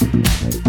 Thank you.